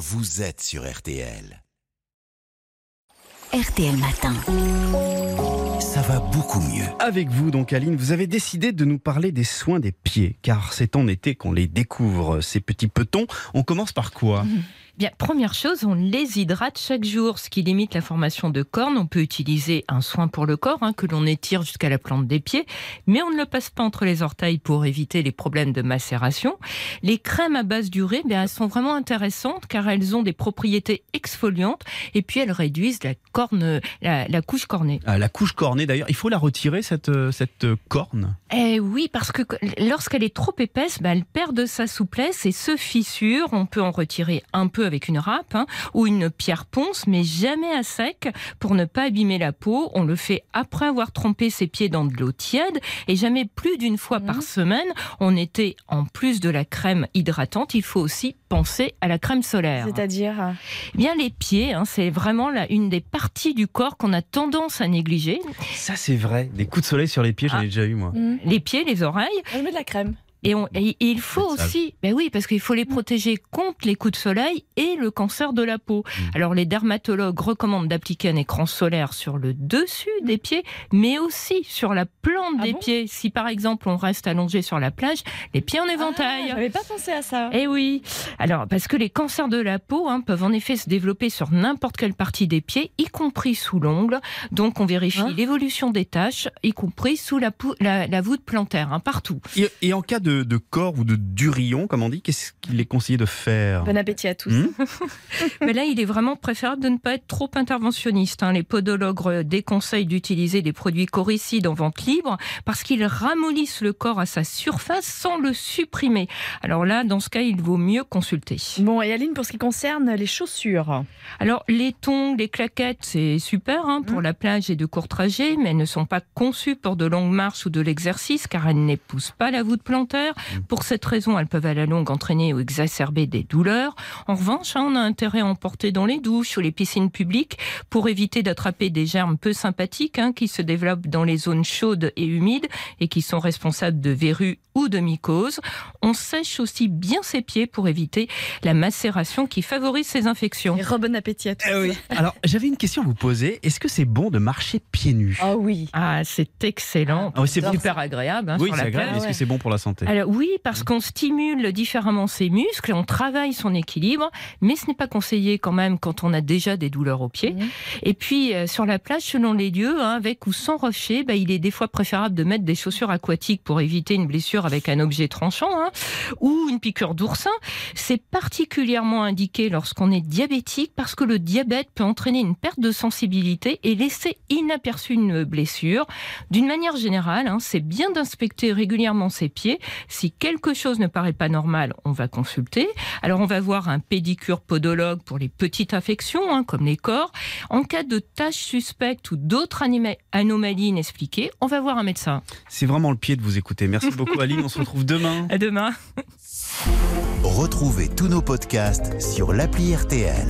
vous êtes sur RTL. RTL Matin. Ça va beaucoup mieux. Avec vous donc Aline, vous avez décidé de nous parler des soins des pieds, car c'est en été qu'on les découvre, ces petits petons. On commence par quoi? Bien, première chose, on les hydrate chaque jour, ce qui limite la formation de cornes. On peut utiliser un soin pour le corps, hein, que l'on étire jusqu'à la plante des pieds, mais on ne le passe pas entre les orteils pour éviter les problèmes de macération. Les crèmes à base d'urée, bien, elles sont vraiment intéressantes car elles ont des propriétés exfoliantes et puis elles réduisent la corne, la, la couche cornée. Ah, La couche cornée d'ailleurs, il faut la retirer cette, cette corne? Eh oui, parce que lorsqu'elle est trop épaisse, ben, elle perd de sa souplesse et se fissure. On peut en retirer un peu avec une râpe hein, ou une pierre ponce, mais jamais à sec pour ne pas abîmer la peau. On le fait après avoir trempé ses pieds dans de l'eau tiède et jamais plus d'une fois par semaine. On était, en plus de la crème hydratante, il faut aussi penser à la crème solaire. C'est-à-dire Eh Bien, les pieds, hein, c'est vraiment la, une des parties du corps qu'on a tendance à négliger. Ça c'est vrai, des coups de soleil sur les pieds, j'en ai Ah. déjà eu moi. Les pieds, les oreilles. Je mets de la crème. Et, on- et il faut aussi, ben oui, parce qu'il faut les protéger contre les coups de soleil et le cancer de la peau. Alors les dermatologues recommandent d'appliquer un écran solaire sur le dessus des pieds, mais aussi sur la plante Ah des bon pieds. Si par exemple on reste allongé sur la plage, les pieds en Ah, éventail. J'avais pas pensé à ça. Eh oui. Alors, parce que les cancers de la peau hein, peuvent en effet se développer sur n'importe quelle partie des pieds, y compris sous l'ongle. Donc, on vérifie Hein l'évolution des taches, y compris sous la, la, la voûte plantaire, hein, partout. Et, et en cas de, de corps ou de durillon, comme on dit, qu'est-ce qu'il est conseillé de faire Bon appétit à tous. Hmm Mais là, il est vraiment préférable de ne pas être trop interventionniste. hein. Les podologues déconseillent d'utiliser des produits coricides en vente libre parce qu'ils ramollissent le corps à sa surface sans le supprimer. Alors là, dans ce cas, il vaut mieux consulter. Bon, et Aline, pour ce qui concerne les chaussures, Alors, les tongs, les claquettes, c'est super hein, pour la plage et de courts trajets, mais elles ne sont pas conçues pour de longues marches ou de l'exercice, car elles n'épousent pas la voûte plantaire. Pour cette raison, elles peuvent à la longue entraîner ou exacerber des douleurs. En revanche, hein, on a intérêt à en porter dans les douches ou les piscines publiques pour éviter d'attraper des germes peu sympathiques hein, qui se développent dans les zones chaudes et humides et qui sont responsables de verrues ou de mycoses. On sèche aussi bien ses pieds pour éviter la macération qui favorise ces infections. et bon appétit à tous. Eh oui. Alors j'avais une question à vous poser. Est-ce que c'est bon de marcher pieds nus? Ah oui. Ah, c'est excellent. Ah c'est super agréable hein, Oui, c'est agréable. plage. Est-ce que c'est bon pour la santé? Alors oui, parce qu'on stimule différemment ses muscles, on travaille son équilibre, mais ce n'est pas conseillé quand même quand on a déjà des douleurs aux pieds. Et puis euh, sur la plage, selon les lieux, hein, avec ou sans rocher, bah, il est des fois préférable de mettre des chaussures aquatiques pour éviter une blessure avec un objet tranchant hein, ou une piqûre d'oursin. C'est particulièrement indiqué lorsqu'on est diabétique parce que le diabète peut entraîner une perte de sensibilité et laisser inaperçue une blessure. D'une manière générale, hein, c'est bien d'inspecter régulièrement ses pieds. Si quelque chose ne paraît pas normal, on va consulter. Alors on va voir un pédicure podologue pour les petites infections, hein, comme les corps. En cas de taches suspectes ou d'autres anomalies inexpliquées, on va voir un médecin. C'est vraiment le pied de vous écouter. Merci beaucoup Aline. On se retrouve demain. À demain. Retrouvez tous nos podcasts sur l'appli RTL.